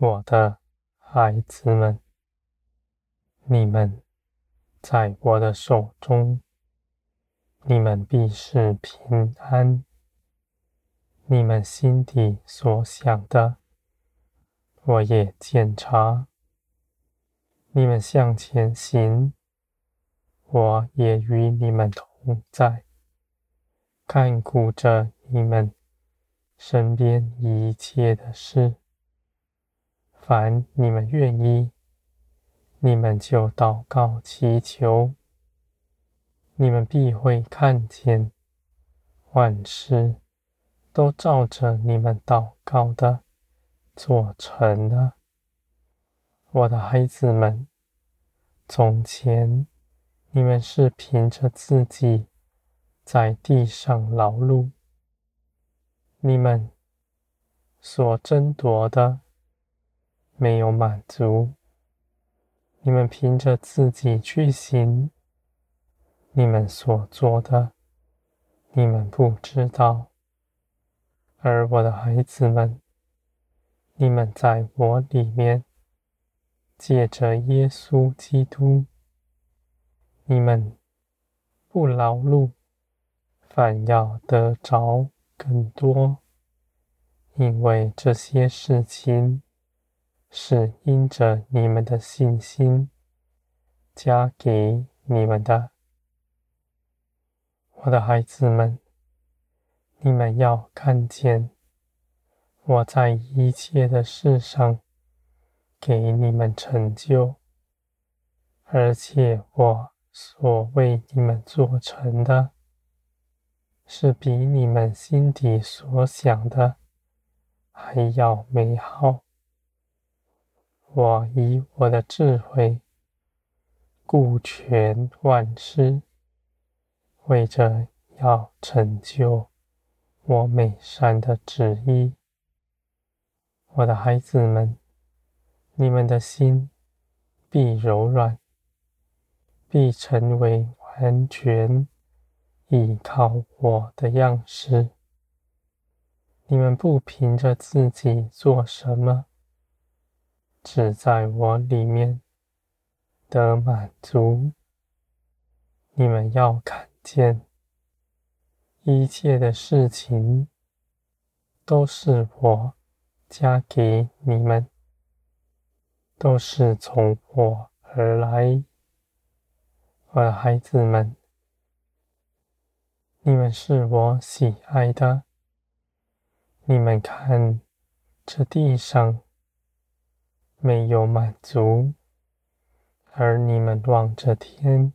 我的孩子们，你们在我的手中，你们必是平安。你们心底所想的，我也鉴察。你们向前行，我也与你们同在，看顾着你们身边一切的事。凡你们愿意，你们就祷告祈求，你们必会看见万事都照着你们祷告的做成了。我的孩子们，从前你们是凭着自己在地上劳碌，你们所争夺的。没有满足，你们凭着自己去行，你们所做的，你们不知道。而我的孩子们，你们在我里面，借着耶稣基督，你们不劳碌，反要得着更多，因为这些事情。是因着你们的信心加给你们的，我的孩子们，你们要看见我在一切的事上给你们成就，而且我所为你们做成的，是比你们心底所想的还要美好。我以我的智慧顾全万事，为着要成就我美善的旨意。我的孩子们，你们的心必柔软，必成为完全依靠我的样式。你们不凭着自己做什么。只在我里面得满足。你们要看见，一切的事情都是我加给你们，都是从我而来。我的孩子们，你们是我喜爱的。你们看，这地上。没有满足，而你们望着天，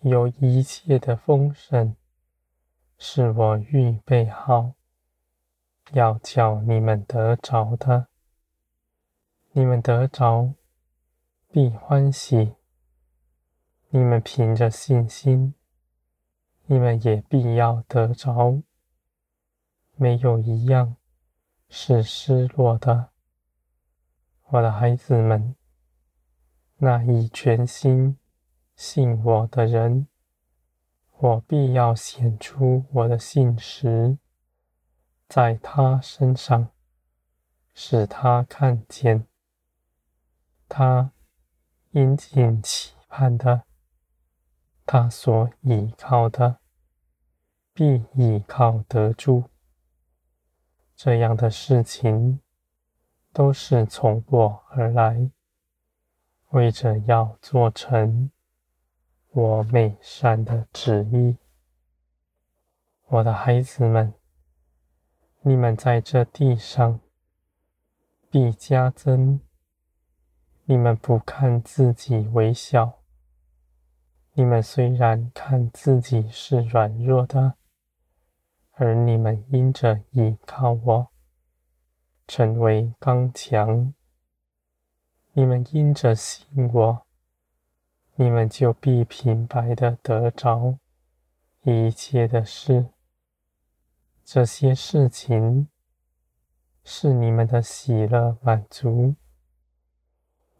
有一切的丰盛，是我预备好，要叫你们得着的。你们得着，必欢喜；你们凭着信心，你们也必要得着。没有一样是失落的。我的孩子们，那一全心信我的人，我必要显出我的信实，在他身上，使他看见，他殷切期盼的，他所倚靠的，必倚靠得住。这样的事情。都是从我而来，为着要做成我美善的旨意。我的孩子们，你们在这地上必加增。你们不看自己为小，你们虽然看自己是软弱的，而你们因着倚靠我。成为刚强，你们因着信我，你们就必平白的得着一切的事。这些事情是你们的喜乐满足。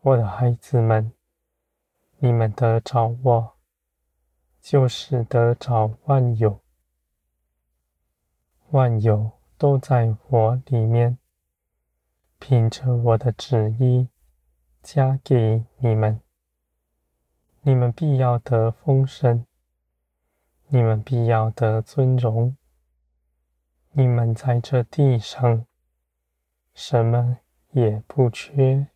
我的孩子们，你们得着我，就是得着万有，万有都在我里面。凭着我的旨意加给你们，你们必要得丰盛，你们必要得尊荣，你们在这地上什么也不缺。